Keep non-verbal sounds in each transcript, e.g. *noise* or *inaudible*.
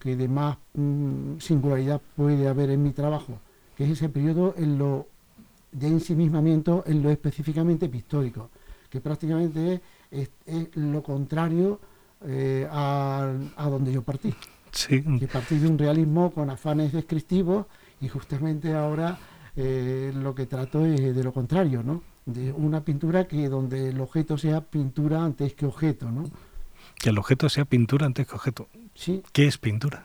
que de más mm, singularidad puede haber en mi trabajo, que es ese periodo en lo de ensimismamiento en lo específicamente pictórico, que prácticamente es, lo contrario eh, a, donde yo partí. Sí. Que partí de un realismo con afanes descriptivos y justamente ahora eh, lo que trato es de lo contrario, ¿no? De una pintura que donde el objeto sea pintura antes que objeto, ¿no? Que el objeto sea pintura antes que objeto. Sí. ¿Qué es pintura?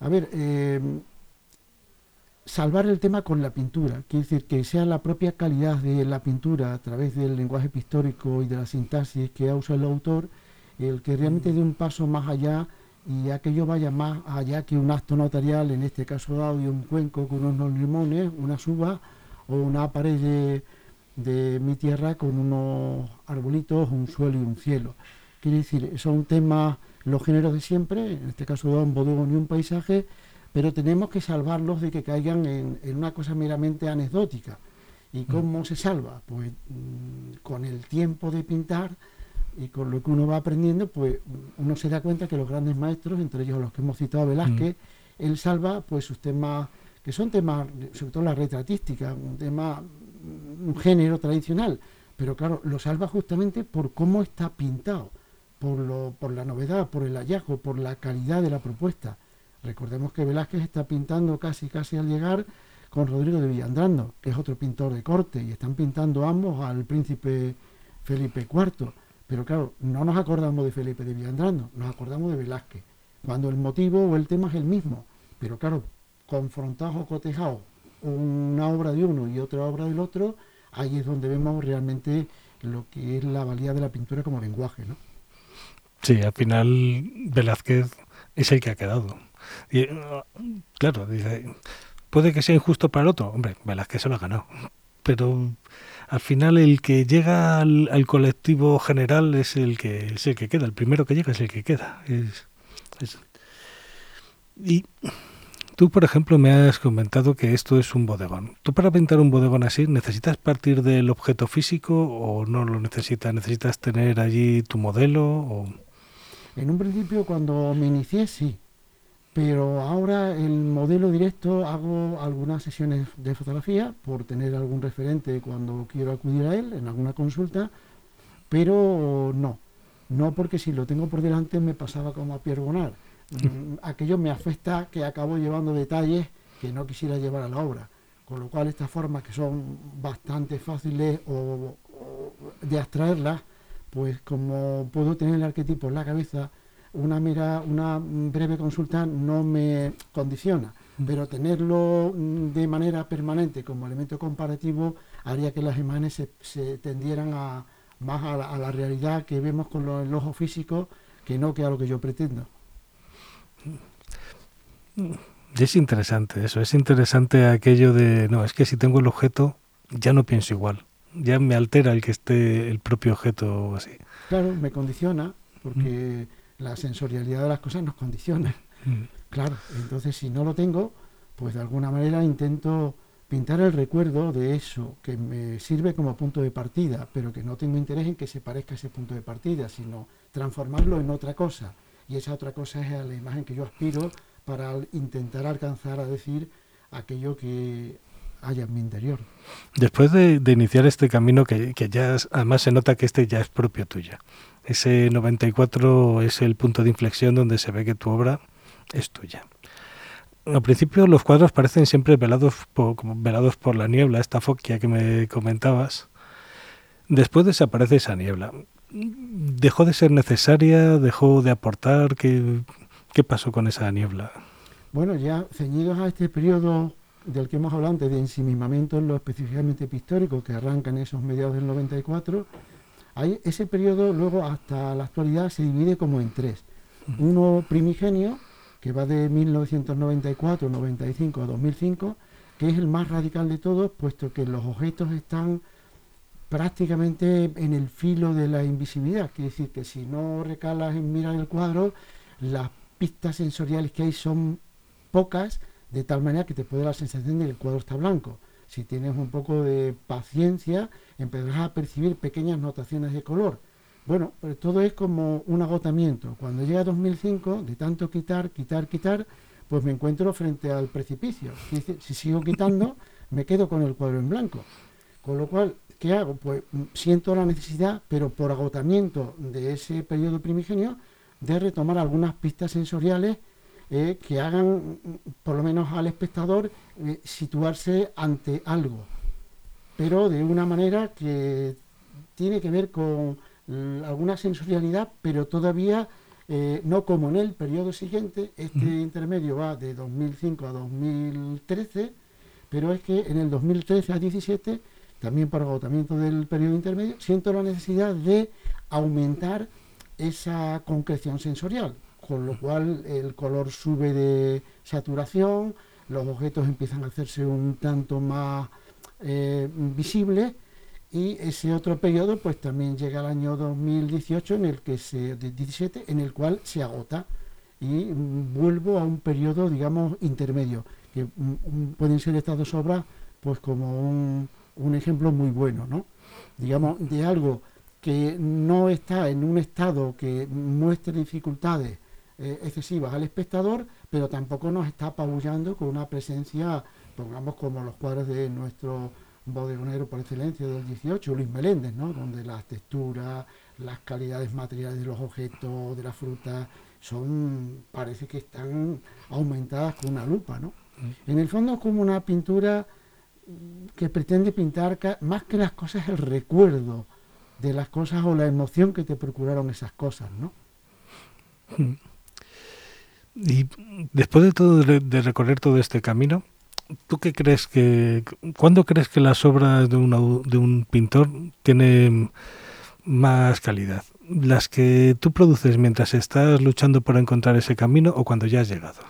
A ver, eh, salvar el tema con la pintura, quiere decir que sea la propia calidad de la pintura a través del lenguaje pictórico y de la sintaxis que ha usado el autor, el que realmente dé un paso más allá y aquello vaya más allá que un acto notarial, en este caso dado y un cuenco con unos limones, una suba o una pared de, mi tierra con unos arbolitos, un suelo y un cielo. Quiere decir, son temas, los géneros de siempre, en este caso un bodegón y un paisaje, pero tenemos que salvarlos de que caigan en, una cosa meramente anecdótica. ¿Y mm. cómo se salva? Pues mm, con el tiempo de pintar y con lo que uno va aprendiendo, pues uno se da cuenta que los grandes maestros, entre ellos los que hemos citado a Velázquez, mm. él salva pues sus temas, que son temas, sobre todo la retratística, un tema, un género tradicional, pero claro, lo salva justamente por cómo está pintado, por, lo, por la novedad, por el hallazgo, por la calidad de la propuesta. Recordemos que Velázquez está pintando casi casi al llegar con Rodrigo de Villandrando, que es otro pintor de corte, y están pintando ambos al príncipe Felipe IV. Pero claro, no nos acordamos de Felipe de Villandrando, nos acordamos de Velázquez, cuando el motivo o el tema es el mismo. Pero claro, confrontados o cotejados una obra de uno y otra obra del otro, ahí es donde vemos realmente lo que es la valía de la pintura como lenguaje, ¿no? Sí, al final Velázquez es el que ha quedado. Y, claro, dice, puede que sea injusto para el otro. Hombre, Velázquez se lo ha ganado. Pero al final el que llega al, colectivo general es el que es el que queda. El primero que llega es el que queda. Y tú, por ejemplo, me has comentado que esto es un bodegón. ¿Tú para pintar un bodegón así necesitas partir del objeto físico o no lo necesitas? ¿Necesitas tener allí tu modelo? O... En un principio, cuando me inicié, sí. Pero ahora el modelo directo hago algunas sesiones de fotografía por tener algún referente cuando quiero acudir a él en alguna consulta, pero no, no porque si lo tengo por delante me pasaba como a Pierre Bonar. Mm, aquello me afecta que acabo llevando detalles que no quisiera llevar a la obra, con lo cual estas formas que son bastante fáciles de abstraerlas, pues como puedo tener el arquetipo en la cabeza, una mera, una breve consulta no me condiciona, mm. pero tenerlo mm, de manera permanente como elemento comparativo haría que las imágenes se, tendieran a, más a la, realidad que vemos con el ojo físico que no que a lo que yo pretendo. Es interesante eso, es interesante aquello de, no, es que si tengo el objeto ya no pienso igual, ya me altera el que esté el propio objeto así. Claro, me condiciona, porque mm la sensorialidad de las cosas nos condiciona. Mm. Claro, entonces si no lo tengo, pues de alguna manera intento pintar el recuerdo de eso que me sirve como punto de partida, pero que no tengo interés en que se parezca a ese punto de partida, sino transformarlo en otra cosa. Y esa otra cosa es la imagen que yo aspiro para intentar alcanzar a decir aquello que haya en mi interior. Después de, iniciar este camino, que, que, ya además se nota que este ya es propio tuyo, ese 94 es el punto de inflexión donde se ve que tu obra es tuya. Al principio los cuadros parecen siempre velados por, velados por la niebla, esta foquia que me comentabas. Después desaparece esa niebla. ¿Dejó de ser necesaria? ¿Dejó de aportar? ¿Qué, qué pasó con esa niebla? Bueno, ya ceñidos a este periodo del que hemos hablado antes, de ensimismamiento en lo específicamente pictórico, que arranca en esos mediados del 94, ese periodo luego hasta la actualidad se divide como en tres. Uno primigenio, que va de 1994, 95 a 2005, que es el más radical de todos, puesto que los objetos están prácticamente en el filo de la invisibilidad. Quiere decir que si no recalas en mirar el cuadro, las pistas sensoriales que hay son pocas, de tal manera que te puede dar la sensación de que el cuadro está blanco. Si tienes un poco de paciencia, empezarás a percibir pequeñas notaciones de color, Bueno, pues todo es como un agotamiento. Cuando llega 2005, de tanto quitar, quitar, quitar, pues me encuentro frente al precipicio. Si sigo quitando, *laughs* me quedo con el cuadro en blanco. Con lo cual, ¿qué hago? Pues siento la necesidad, pero por agotamiento de ese periodo primigenio, de retomar algunas pistas sensoriales eh, que hagan, por lo menos al espectador, eh, situarse ante algo, pero de una manera que tiene que ver con alguna sensorialidad, pero todavía eh, no como en el periodo siguiente, este intermedio va de 2005 a 2013, pero es que en el 2013 a 2017, también por agotamiento del periodo intermedio, siento la necesidad de aumentar esa concreción sensorial, con lo cual el color sube de saturación, los objetos empiezan a hacerse un tanto más eh, visibles y ese otro periodo pues también llega al año 2018 en el que se 17 en el cual se agota y vuelvo a un periodo digamos intermedio que mm, mm, pueden ser estas dos obras pues como un, un ejemplo muy bueno no digamos de algo que no está en un estado que muestre dificultades eh, excesivas al espectador, pero tampoco nos está apabullando con una presencia, pongamos como los cuadros de nuestro bodegonero por excelencia del 18, Luis Meléndez, ¿no? donde las texturas, las calidades materiales de los objetos, de la fruta, son, parece que están aumentadas con una lupa. ¿no? Mm. En el fondo es como una pintura que pretende pintar más que las cosas el recuerdo de las cosas o la emoción que te procuraron esas cosas, ¿no? Y después de todo de recorrer todo este camino, ¿tú qué crees que cuándo crees que las obras de, de un pintor tienen más calidad? ¿Las que tú produces mientras estás luchando por encontrar ese camino o cuando ya has llegado?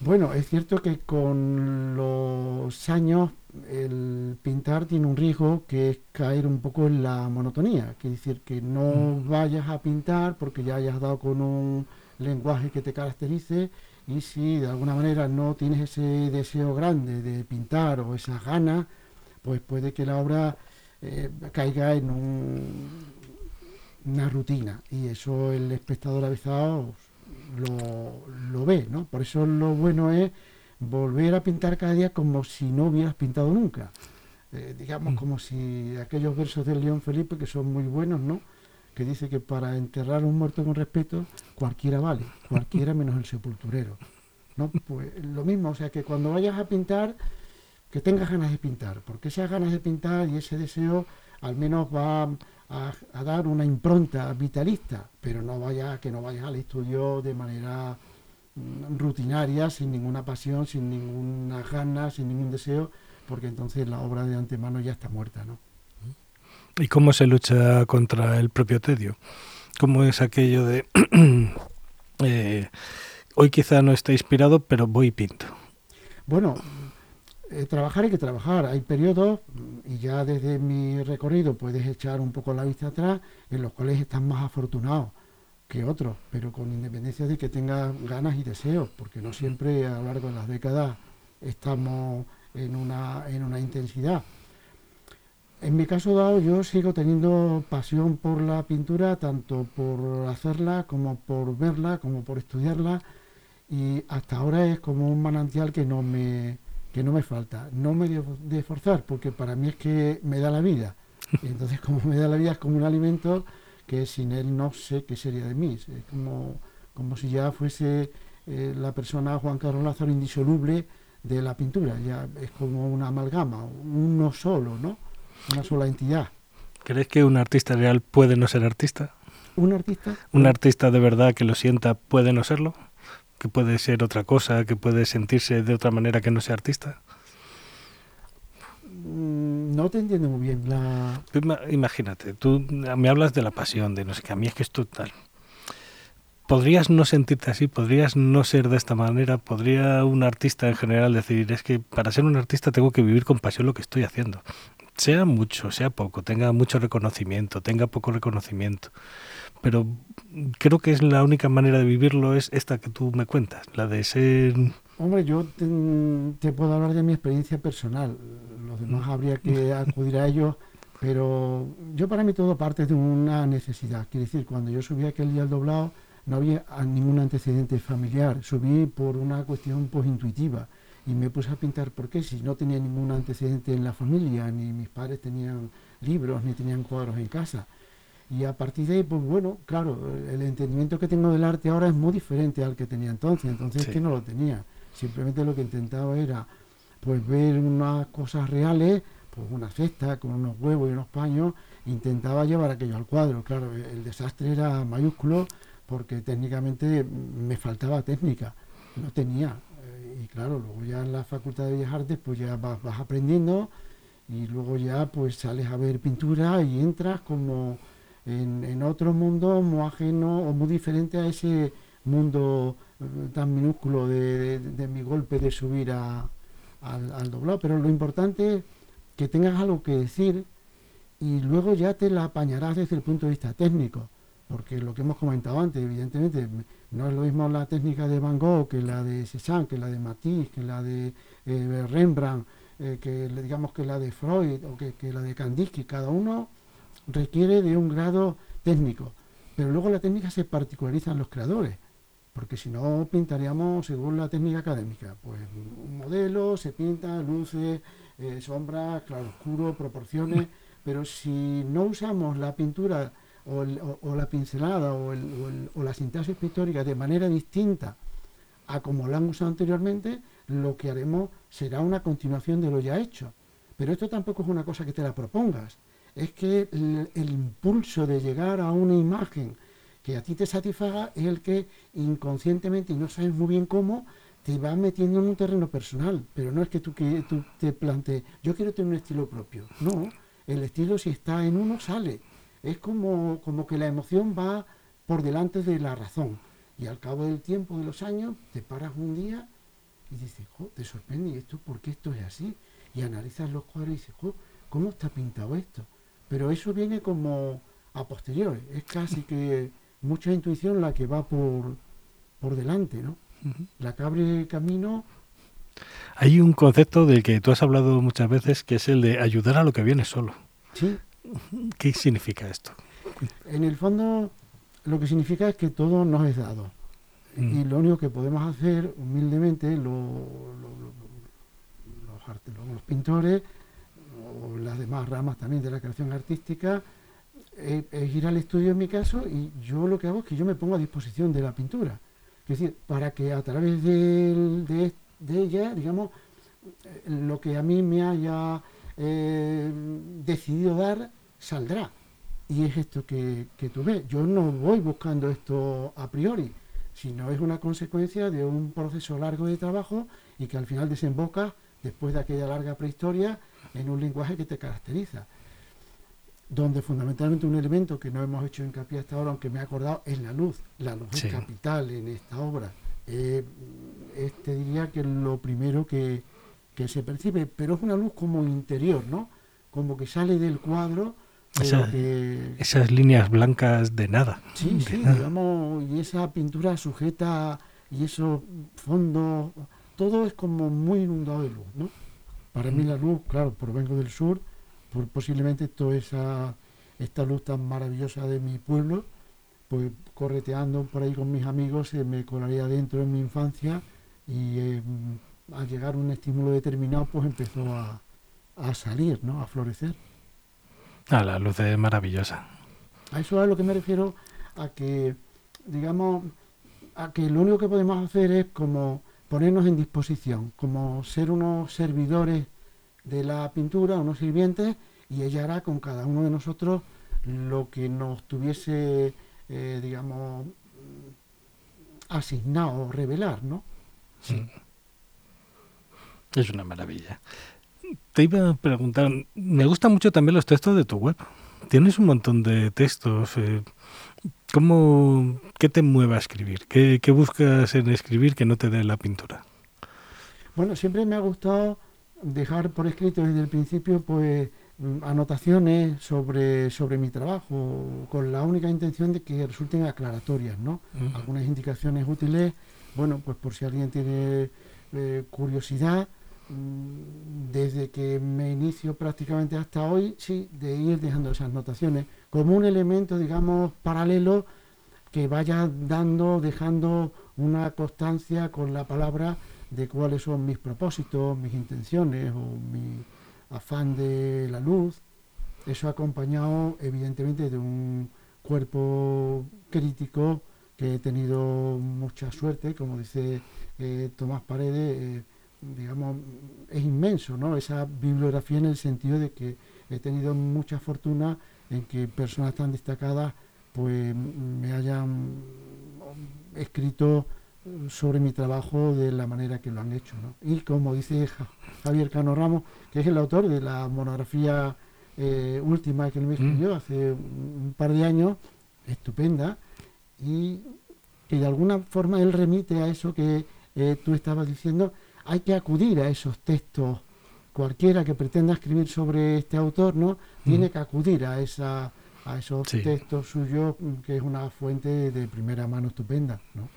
Bueno, es cierto que con los años el pintar tiene un riesgo que es caer un poco en la monotonía, que decir que no mm. vayas a pintar porque ya hayas dado con un lenguaje que te caracterice y si de alguna manera no tienes ese deseo grande de pintar o esas ganas, pues puede que la obra eh, caiga en una rutina y eso el espectador avisado lo, lo ve, ¿no? Por eso lo bueno es volver a pintar cada día como si no hubieras pintado nunca. Eh, digamos mm. como si aquellos versos del León Felipe, que son muy buenos, ¿no? Que dice que para enterrar a un muerto con respeto, cualquiera vale, cualquiera menos el sepulturero. ¿no? Pues lo mismo, o sea que cuando vayas a pintar, que tengas ganas de pintar, porque esas ganas de pintar y ese deseo al menos va a, dar una impronta vitalista, pero no vaya, que no vayas al estudio de manera Mm, rutinaria, sin ninguna pasión, sin ninguna ganas, sin ningún deseo, porque entonces la obra de antemano ya está muerta, ¿no? ¿Y cómo se lucha contra el propio tedio? ¿Cómo es aquello de *clears throat* eh, hoy quizá no esté inspirado, pero voy y pinto? Bueno, eh, trabajar hay que trabajar. Hay periodos, y ya desde mi recorrido puedes echar un poco la vista atrás, en los cuales estás más afortunado que otros, pero con independencia de que tenga ganas y deseos, porque no siempre a lo largo de las décadas estamos en una, en una intensidad. En mi caso dado, yo sigo teniendo pasión por la pintura, tanto por hacerla como por verla, como por estudiarla, y hasta ahora es como un manantial que no me, que no me falta. No me de esforzar, porque para mí es que me da la vida. Y *laughs* entonces, como me da la vida, es como un alimento que sin él no sé qué sería de mí. Es como, como si ya fuese eh, la persona Juan Carlos Lázaro indisoluble de la pintura, ya es como una amalgama, uno solo, ¿no? Una sola entidad. ¿Crees que un artista real puede no ser artista? ¿Un artista? ¿Un artista de verdad que lo sienta puede no serlo? ¿Que puede ser otra cosa, que puede sentirse de otra manera que no sea artista? Mm, no te entiendo muy bien la... Imagínate, tú me hablas de la pasión, de no sé qué, a mí es que esto tal. ¿Podrías no sentirte así? ¿Podrías no ser de esta manera? ¿Podría un artista en general decir, es que para ser un artista tengo que vivir con pasión lo que estoy haciendo? Sea mucho, sea poco, tenga mucho reconocimiento, tenga poco reconocimiento. Pero creo que es la única manera de vivirlo es esta que tú me cuentas, la de ser Hombre, yo te, puedo hablar de mi experiencia personal. Los demás habría que *laughs* acudir a ellos Pero yo para mí todo parte de una necesidad. Quiere decir, cuando yo subí aquel día al doblado, no había ningún antecedente familiar. Subí por una cuestión pues intuitiva y me puse a pintar porque si no tenía ningún antecedente en la familia, ni mis padres tenían libros, ni tenían cuadros en casa. Y a partir de ahí, pues bueno, claro, el entendimiento que tengo del arte ahora es muy diferente al que tenía entonces, entonces es que no lo tenía. Simplemente lo que intentaba era pues ver unas cosas reales, pues una cesta con unos huevos y unos paños, intentaba llevar aquello al cuadro. Claro, el desastre era mayúsculo porque técnicamente me faltaba técnica, no tenía. Y claro, luego ya en la Facultad de Bellas Artes pues ya vas, vas aprendiendo y luego ya pues sales a ver pintura y entras como en, otro mundo muy ajeno o muy diferente a ese mundo eh, tan minúsculo de, mi golpe de subir al, al, doblado. Pero lo importante es que tengas algo que decir y luego ya te la apañarás desde el punto de vista técnico. Porque lo que hemos comentado antes, evidentemente, no es lo mismo la técnica de Van Gogh que la de Cézanne, que la de Matisse, que la de eh, Rembrandt, eh, que digamos que la de Freud o que, que la de Kandinsky. Cada uno requiere de un grado técnico, pero luego la técnica se particulariza en los creadores, porque si no pintaríamos según la técnica académica, pues un modelo, se pinta, luces, eh, sombras, claro oscuro, proporciones, pero si no usamos la pintura o, la pincelada o, o la sintaxis pictórica de manera distinta a como la han usado anteriormente, lo que haremos será una continuación de lo ya hecho. Pero esto tampoco es una cosa que te la propongas, es que el, impulso de llegar a una imagen que a ti te satisfaga es el que inconscientemente, y no sabes muy bien cómo, te va metiendo en un terreno personal. Pero no es que tú, que, tú te plantees, yo quiero tener un estilo propio. No, el estilo si está en uno sale. Es como, como que la emoción va por delante de la razón. Y al cabo del tiempo, de los años, te paras un día y dices, te sorprende, ¿y esto por qué esto es así? Y analizas los cuadros y dices, ¿cómo está pintado esto? pero eso viene como a posteriori, es casi que mucha intuición la que va por, por delante, ¿no? La que abre camino. Hay un concepto del que tú has hablado muchas veces que es el de ayudar a lo que viene solo. Sí. ¿Qué significa esto? En el fondo, lo que significa es que todo nos es dado. Y lo único que podemos hacer humildemente, los, los pintores, o las demás ramas también de la creación artística, es, ir al estudio en mi caso y yo lo que hago es que yo me pongo a disposición de la pintura. Es decir, para que a través de, ella, digamos, lo que a mí me haya eh, decidido dar saldrá. Y es esto que, que tú ves. Yo no voy buscando esto a priori, sino es una consecuencia de un proceso largo de trabajo y que al final desemboca, después de aquella larga prehistoria, en un lenguaje que te caracteriza. Donde fundamentalmente un elemento que no hemos hecho hincapié hasta ahora, aunque me he acordado, es la luz. La luz es capital en esta obra. Eh, este diría que lo primero que, se percibe, pero es una luz como interior, ¿no? Como que sale del cuadro. esas líneas blancas de nada. Sí, sí, digamos, y esa pintura sujeta y esos fondos, todo es como muy inundado de luz, ¿no? Para mí la luz, claro, provengo del sur, por posiblemente toda esa, esta luz tan maravillosa de mi pueblo, pues correteando por ahí con mis amigos se me colaría dentro en mi infancia y eh, al llegar a un estímulo determinado pues empezó a, a salir, ¿no? a florecer. Ah, la luz es maravillosa. A eso es a lo que me refiero, a que, digamos, a que lo único que podemos hacer es como ponernos en disposición, como ser unos servidores de la pintura, unos sirvientes, y ella hará con cada uno de nosotros lo que nos tuviese, eh, digamos, asignado, revelar, ¿no? Sí. Es una maravilla. Te iba a preguntar, me gustan mucho también los textos de tu web. Tienes un montón de textos. Eh, ¿Cómo, ¿Qué te mueve a escribir? ¿Qué, buscas en escribir que no te dé la pintura? Bueno, siempre me ha gustado dejar por escrito desde el principio pues anotaciones sobre, sobre mi trabajo, con la única intención de que resulten aclaratorias, ¿no? Algunas indicaciones útiles, bueno, pues por si alguien tiene eh, curiosidad, desde que me inicio prácticamente hasta hoy, sí, de ir dejando esas notaciones como un elemento, digamos, paralelo que vaya dando, dejando una constancia con la palabra de cuáles son mis propósitos, mis intenciones o mi afán de la luz. Eso acompañado evidentemente de un cuerpo crítico que he tenido mucha suerte, como dice eh, Tomás Paredes, eh, digamos, es inmenso, ¿no? Esa bibliografía en el sentido de que he tenido mucha fortuna en que personas tan destacadas pues me hayan escrito sobre mi trabajo de la manera que lo han hecho. ¿no? Y como dice Javier Cano Ramos, que es el autor de la monografía eh, última que él me mm. escribió hace un par de años, estupenda, y que de alguna forma él remite a eso que eh, tú estabas diciendo, hay que acudir a esos textos. Cualquiera que pretenda escribir sobre este autor, ¿no? Tiene mm. que acudir a esa a esos textos suyos, que es una fuente de primera mano estupenda, ¿no?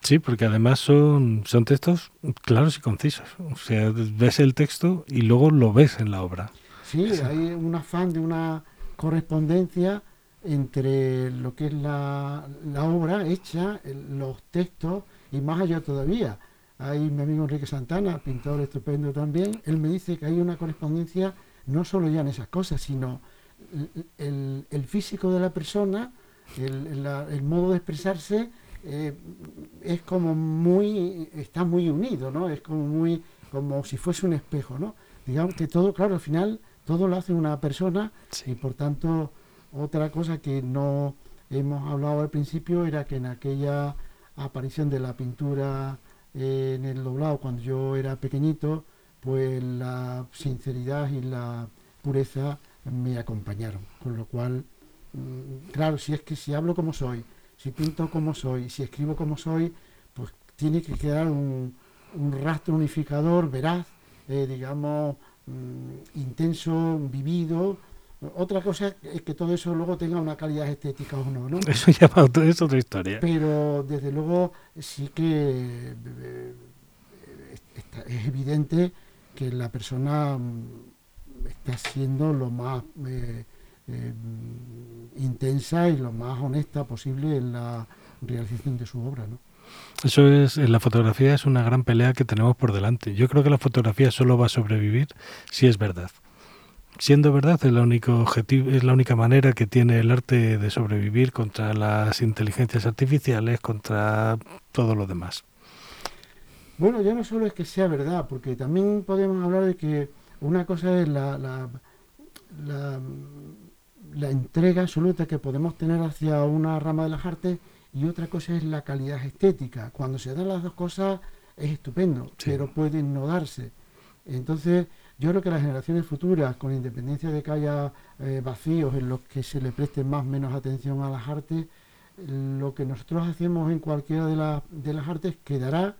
Sí, porque además son, son textos claros y concisos. O sea, ves el texto y luego lo ves en la obra. Sí, hay un afán de una correspondencia entre lo que es la, la obra hecha, los textos y más allá todavía. Hay mi amigo Enrique Santana, pintor estupendo también, él me dice que hay una correspondencia no solo ya en esas cosas, sino el, el físico de la persona, el, el modo de expresarse eh, es como muy, está muy unido, ¿no? Es como muy, como si fuese un espejo, ¿no? Digamos que todo, claro, al final todo lo hace una persona y por tanto otra cosa que no hemos hablado al principio era que en aquella aparición de la pintura eh, en el doblado cuando yo era pequeñito, pues la sinceridad y la pureza me acompañaron, con lo cual, mm, claro, si es que si hablo como soy, si pinto como soy, si escribo como soy, pues tiene que quedar un, rastro unificador veraz, eh, digamos, mm, intenso, vivido. Otra cosa es que todo eso luego tenga una calidad estética o no, ¿no? Eso ya es otra historia. Pero desde luego sí que es evidente que la persona mm, está siendo lo más eh, eh, intensa y lo más honesta posible en la realización de su obra. ¿no? Eso es, en la fotografía es una gran pelea que tenemos por delante. Yo creo que la fotografía solo va a sobrevivir si es verdad. Siendo verdad es la única objetivo, es la única manera que tiene el arte de sobrevivir contra las inteligencias artificiales, contra todo lo demás. Bueno, ya no solo es que sea verdad, porque también podemos hablar de que una cosa es la, la la entrega absoluta que podemos tener hacia una rama de las artes y otra cosa es la calidad estética. Cuando se dan las dos cosas es estupendo, pero pueden no darse. Entonces, yo creo que las generaciones futuras, con independencia de que haya eh, vacíos en los que se le preste más o menos atención a las artes, lo que nosotros hacemos en cualquiera de, de las artes quedará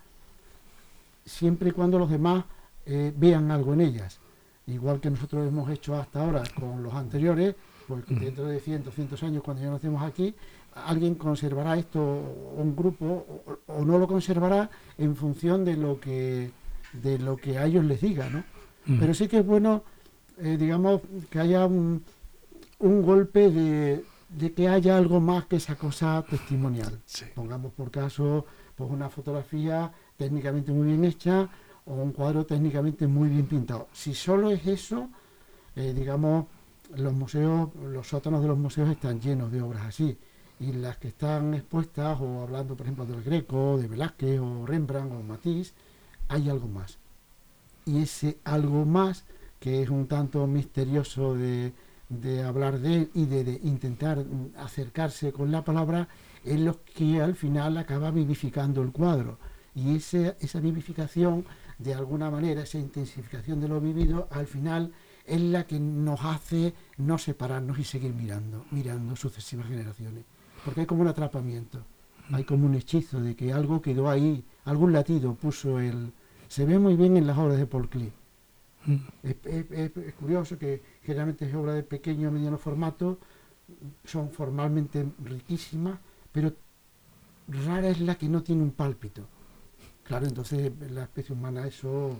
siempre y cuando los demás eh, vean algo en ellas. Igual que nosotros hemos hecho hasta ahora con los anteriores, porque dentro de 100, 200 años, cuando ya nacemos aquí, alguien conservará esto, un grupo, o, no lo conservará en función de lo que, de lo que a ellos les diga, ¿no? Pero sí que es bueno, eh, digamos, que haya un, un golpe de, de, que haya algo más que esa cosa testimonial. Pongamos por caso pues una fotografía técnicamente muy bien hecha o un cuadro técnicamente muy bien pintado. Si solo es eso, eh, digamos, los museos, los sótanos de los museos están llenos de obras así. Y las que están expuestas, o hablando por ejemplo del Greco, de Velázquez, o Rembrandt, o Matisse, hay algo más. Y ese algo más, que es un tanto misterioso de, de hablar de él y de, intentar acercarse con la palabra, es lo que al final acaba vivificando el cuadro. Y ese, esa vivificación, de alguna manera, esa intensificación de lo vivido, al final es la que nos hace no separarnos y seguir mirando, mirando sucesivas generaciones. Porque hay como un atrapamiento, hay como un hechizo de que algo quedó ahí, algún latido puso el... Se ve muy bien en las obras de Paul Klee. Mm. Es, curioso que generalmente es obra de pequeño o mediano formato, son formalmente riquísimas, pero rara es la que no tiene un pálpito. Claro, entonces la especie humana eso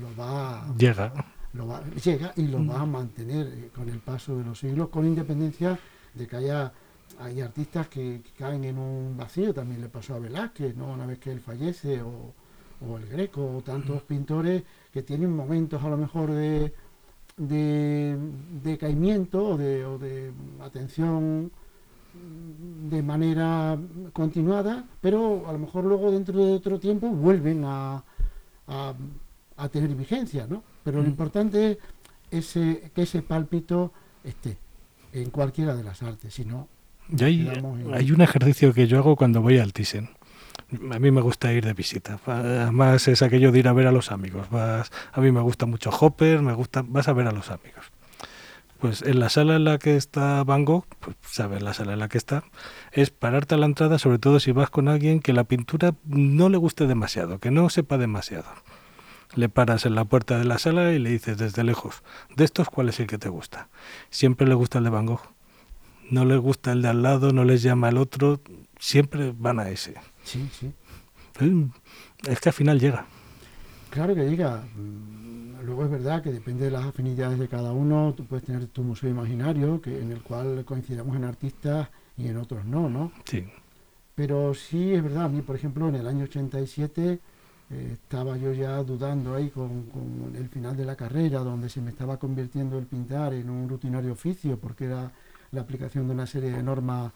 lo va... Llega. Lo va, llega y lo va a mantener eh, con el paso de los siglos, con independencia de que haya hay artistas que, caen en un vacío, también le pasó a Velázquez, ¿no? una vez que él fallece, o, o el Greco, o tantos pintores que tienen momentos a lo mejor de, de decaimiento o de, o de atención de manera continuada, pero a lo mejor luego dentro de otro tiempo vuelven a, a, tener vigencia, ¿no? Pero lo mm. importante es ese, que ese pálpito esté en cualquiera de las artes, si no... Hay, hay un ejercicio que yo hago cuando voy al Thyssen. A mí me gusta ir de visita. Además es aquello de ir a ver a los amigos. Vas, a mí me gusta mucho Hopper, me gusta, vas a ver a los amigos. Pues en la sala en la que está Van Gogh, pues sabes la sala en la que está, es pararte a la entrada, sobre todo si vas con alguien que la pintura no le guste demasiado, que no sepa demasiado. Le paras en la puerta de la sala y le dices desde lejos, de estos, ¿cuál es el que te gusta? Siempre le gusta el de Van Gogh. No le gusta el de al lado, no les llama el otro, siempre van a ese. Sí, sí. Es que al final llega. Claro que llega luego es verdad que depende de las afinidades de cada uno, tú puedes tener tu museo imaginario, que en el cual coincidamos en artistas y en otros no, ¿no? Sí. Pero sí es verdad, a mí, por ejemplo, en el año 87 eh, estaba yo ya dudando ahí con, el final de la carrera, donde se me estaba convirtiendo el pintar en un rutinario oficio, porque era la aplicación de una serie de normas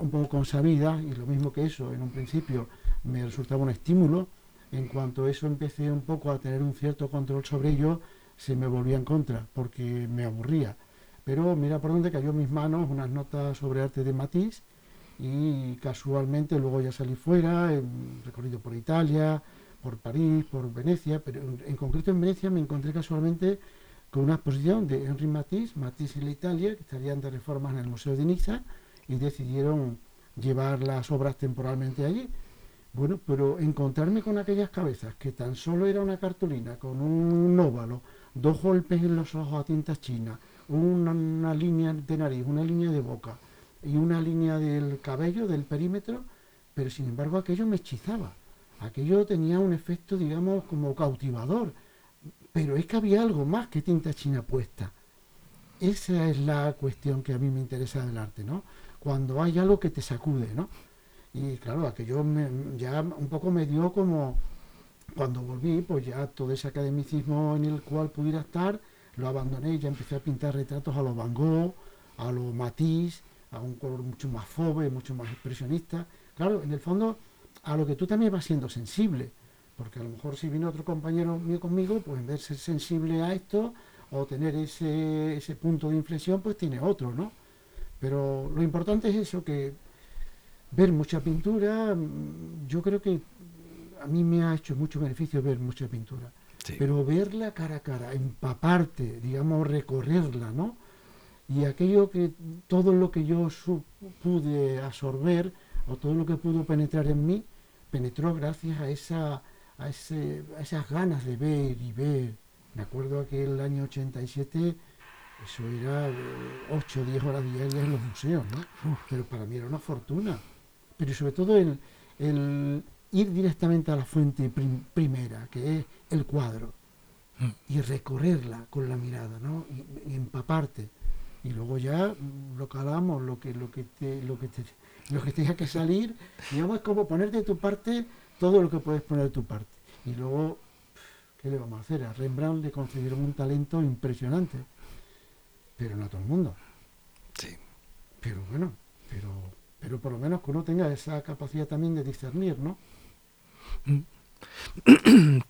un poco consabidas, y lo mismo que eso, en un principio me resultaba un estímulo, en cuanto eso empecé un poco a tener un cierto control sobre ello, se me volvía en contra, porque me aburría. Pero mira por dónde cayó en mis manos unas notas sobre arte de Matisse y casualmente luego ya salí fuera, recorrido por Italia, por París, por Venecia, pero en, concreto en Venecia me encontré casualmente con una exposición de Henri Matisse, Matisse en la Italia, que estarían de reformas en el Museo de Niza y decidieron llevar las obras temporalmente allí. Bueno, pero encontrarme con aquellas cabezas que tan solo era una cartulina con un óvalo, dos golpes en los ojos a tinta china, una, línea de nariz, una línea de boca y una línea del cabello, del perímetro, pero sin embargo aquello me hechizaba. Aquello tenía un efecto, digamos, como cautivador. Pero es que había algo más que tinta china puesta. Esa es la cuestión que a mí me interesa del arte, ¿no? Cuando hay algo que te sacude, ¿no? Y claro, aquello me, ya un poco me dio como, cuando volví, pues ya todo ese academicismo en el cual pudiera estar, lo abandoné y ya empecé a pintar retratos a los Van Gogh, a los Matisse, a un color mucho más fove, mucho más expresionista. Claro, en el fondo, a lo que tú también vas siendo sensible, porque a lo mejor si viene otro compañero mío conmigo, pues en vez de ser sensible a esto o tener ese, ese punto de inflexión, pues tiene otro, ¿no? Pero lo importante es eso, que ver mucha pintura, yo creo que a mí me ha hecho mucho beneficio ver mucha pintura. Pero verla cara a cara, empaparte, digamos, recorrerla, ¿no? Y aquello que, todo lo que yo pude absorber, o todo lo que pudo penetrar en mí, penetró gracias a, esa, a, ese, a esas ganas de ver y ver. Me acuerdo aquel año 87, eso era 8 o 10 horas diarias en los museos, ¿no? Pero para mí era una fortuna pero sobre todo el, ir directamente a la fuente primera, que es el cuadro, mm. y recorrerla con la mirada, ¿no? Y, empaparte. Y luego ya lo calamos, lo que, lo que te, lo que te, lo que tenga que salir, digamos, es como ponerte de tu parte todo lo que puedes poner de tu parte. Y luego, ¿qué le vamos a hacer? A Rembrandt le concedieron un talento impresionante, pero no a todo el mundo. Sí. Pero bueno, pero pero por lo menos que uno tenga esa capacidad también de discernir, ¿no? *clears throat*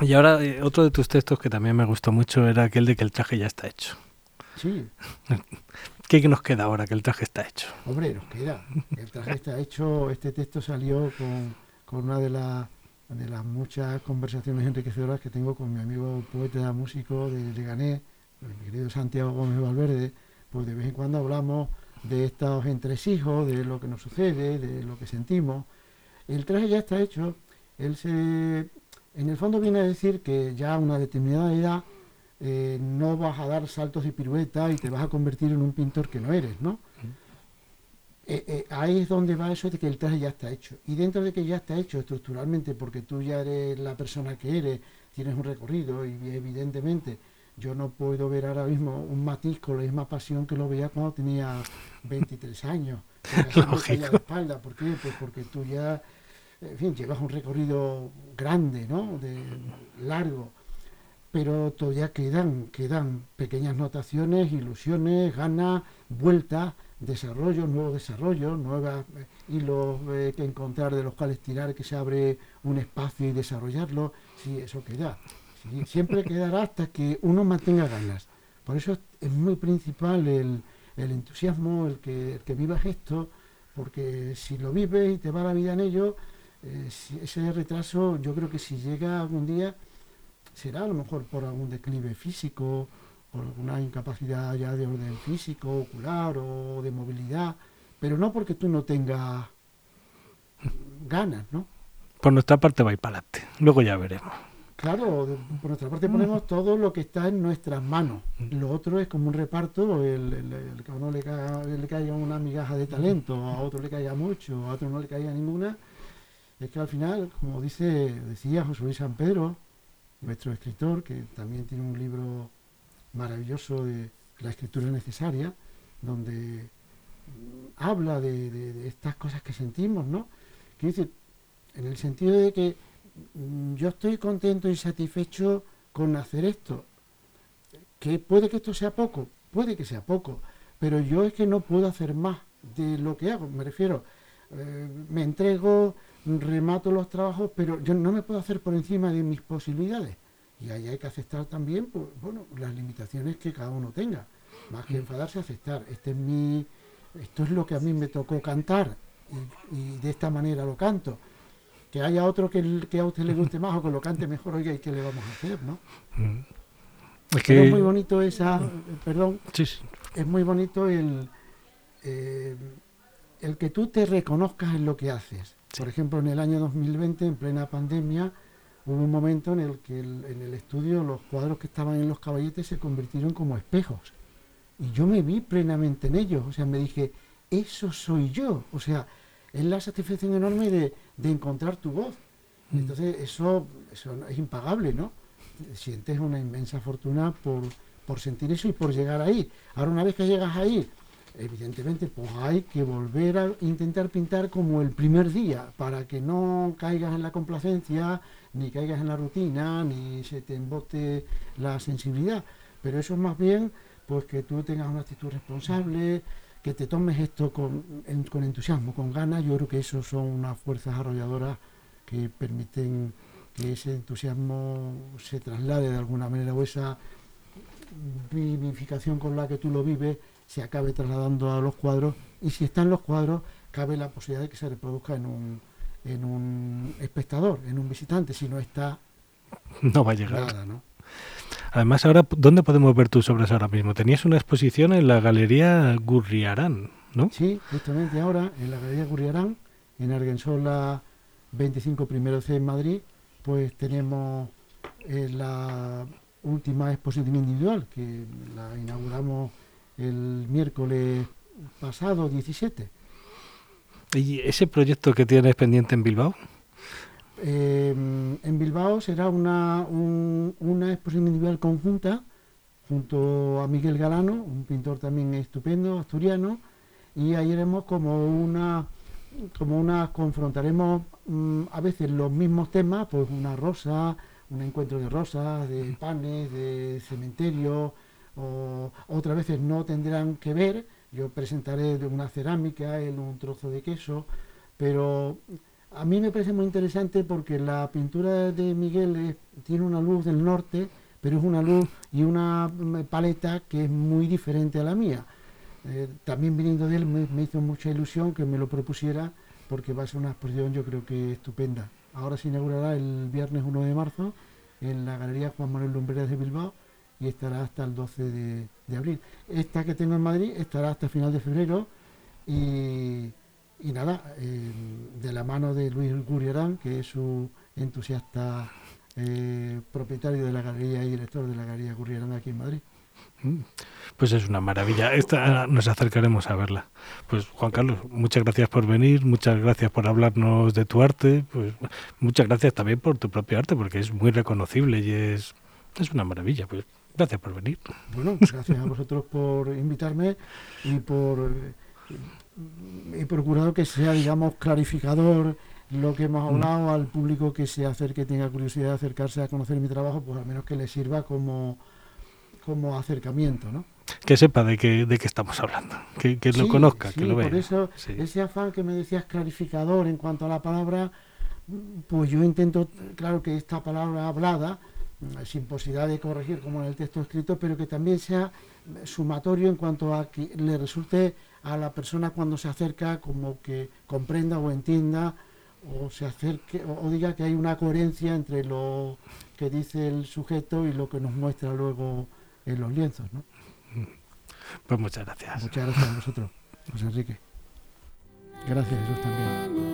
Y ahora eh, otro de tus textos que también me gustó mucho era aquel de que el traje ya está hecho. Sí. *laughs* ¿Qué nos queda ahora que el traje está hecho? Hombre, nos queda. El traje está hecho. Este texto salió con, una de, de las muchas conversaciones enriquecedoras que tengo con mi amigo poeta músico de Leganés, mi querido Santiago Gómez Valverde. Pues de vez en cuando hablamos de estos entresijos, de lo que nos sucede, de lo que sentimos. El traje ya está hecho, él se, en el fondo viene a decir que ya a una determinada edad eh, no vas a dar saltos de pirueta y te vas a convertir en un pintor que no eres, ¿no? eh, eh, ahí es donde va eso de que el traje ya está hecho. Y dentro de que ya está hecho estructuralmente, porque tú ya eres la persona que eres, tienes un recorrido y evidentemente yo no puedo ver ahora mismo un matiz con la misma pasión que lo veía cuando tenía 23 años. *laughs* Lógico. La espalda. ¿Por qué? Pues porque tú ya, en fin, llevas un recorrido grande, ¿no? De, largo. Pero todavía quedan, quedan pequeñas notaciones, ilusiones, ganas, vueltas, desarrollos, nuevos desarrollos, nuevos eh, hilos eh, que encontrar de los cuales tirar, que se abre un espacio y desarrollarlo. Sí, eso queda siempre quedará hasta que uno mantenga ganas. Por eso es muy principal el, entusiasmo, el que, el que vivas esto, porque si lo vives y te va la vida en ello, eh, ese retraso yo creo que si llega algún día será a lo mejor por algún declive físico, por alguna incapacidad ya de orden físico, ocular o de movilidad, pero no porque tú no tengas ganas, ¿no? Por nuestra parte va ir para adelante, luego ya veremos. Claro, por nuestra parte ponemos todo lo que está en nuestras manos. Lo otro es como un reparto, el, que a uno le, caiga, una migaja de talento, a otro le caiga mucho, a otro no le caiga ninguna. Es que al final, como dice, decía José Luis San Pedro, nuestro escritor, que también tiene un libro maravilloso de la escritura necesaria, donde habla de, estas cosas que sentimos, ¿no? Que dice, en el sentido de que yo estoy contento y satisfecho con hacer esto. Que puede que esto sea poco, puede que sea poco, pero yo es que no puedo hacer más de lo que hago. Me refiero, eh, me entrego, remato los trabajos, pero yo no me puedo hacer por encima de mis posibilidades. Y ahí hay que aceptar también, pues, bueno, las limitaciones que cada uno tenga. Más que enfadarse, aceptar. Este es mi, esto es lo que a mí me tocó cantar y de esta manera lo canto que haya otro que, que, a usted le guste más o que lo cante mejor, oiga, ¿y qué le vamos a hacer, no? Mm. Es, muy bonito esa, perdón, es muy bonito el, eh, el que tú te reconozcas en lo que haces. Por ejemplo, en el año 2020, en plena pandemia, hubo un momento en el que en el estudio los cuadros que estaban en los caballetes se convirtieron como espejos. Y yo me vi plenamente en ellos, o sea, me dije, eso soy yo, o sea, es la satisfacción enorme de, encontrar tu voz. Mm. Entonces, eso, eso es impagable, ¿no? Sientes una inmensa fortuna por, por sentir eso y por llegar ahí. Ahora, una vez que llegas ahí, evidentemente, pues hay que volver a intentar pintar como el primer día, para que no caigas en la complacencia, ni caigas en la rutina, ni se te embote la sensibilidad. Pero eso es más bien, pues que tú tengas una actitud responsable, que te tomes esto con, con entusiasmo, con ganas, yo creo que eso son unas fuerzas arrolladoras que permiten que ese entusiasmo se traslade de alguna manera o esa vivificación con la que tú lo vives se acabe trasladando a los cuadros y si están los cuadros cabe la posibilidad de que se reproduzca en un, en un espectador, en un visitante, si no está *laughs* no va a llegar. Nada, ¿no? Además, ahora, ¿dónde podemos ver tus obras ahora mismo? Tenías una exposición en la Galería Gurriarán, ¿no? Sí, justamente ahora, en la Galería Gurriarán, en Argensola 25 primero C en Madrid, pues tenemos eh, la última exposición individual, que la inauguramos el miércoles pasado, 17. ¿Y ese proyecto que tienes pendiente en Bilbao? Em, en Bilbao será una, una exposición individual conjunta junto a Miguel Galano, un pintor también estupendo, asturiano, y ahí haremos como una, como una confrontaremos mm, a veces los mismos temas, pues una rosa, un encuentro de rosas, de panes, de cementerio, o otras veces no tendrán que ver, yo presentaré una cerámica, en un trozo de queso, pero a mí me parece muy interesante porque la pintura de Miguel tiene una luz del norte, pero es una luz y una mm, paleta que es muy diferente a la mía. Eh, también viniendo de él me, hizo mucha ilusión que me lo propusiera porque va a ser una exposición yo creo que estupenda. Ahora se inaugurará el viernes 1 de marzo en la Galería Juan Manuel Lumbreras de Bilbao y estará hasta el 12 de, abril. Esta que tengo en Madrid estará hasta final de febrero y y nada, eh, de la mano de Luis Gurriarán, que es su entusiasta eh, propietario de la galería y director de la galería Gurriarán aquí en Madrid. Mm. Pues es una maravilla. Esta nos acercaremos a verla. Pues Juan Carlos, muchas gracias por venir, muchas gracias por hablarnos de tu arte, pues muchas gracias también por tu propio arte, porque es muy reconocible y es, es una maravilla. Pues gracias por venir. Bueno, gracias a vosotros por invitarme y por he procurado que sea, digamos, clarificador lo que hemos mm. hablado al público que se acerque, tenga curiosidad de acercarse a conocer mi trabajo, pues al menos que le sirva como, como acercamiento, ¿no? que sepa de qué, de qué estamos hablando, que, lo conozca, que lo vea. Por eso, ese afán que me decías clarificador en cuanto a la palabra, pues yo intento, claro que esta palabra hablada, sin posibilidad de corregir como en el texto escrito, pero que también sea sumatorio en cuanto a que le resulte a la persona cuando se acerca como que comprenda o entienda o se acerque o, diga que hay una coherencia entre lo que dice el sujeto y lo que nos muestra luego en los lienzos, ¿no? Pues muchas gracias. Muchas gracias a vosotros, José Enrique. Gracias, Jesús también.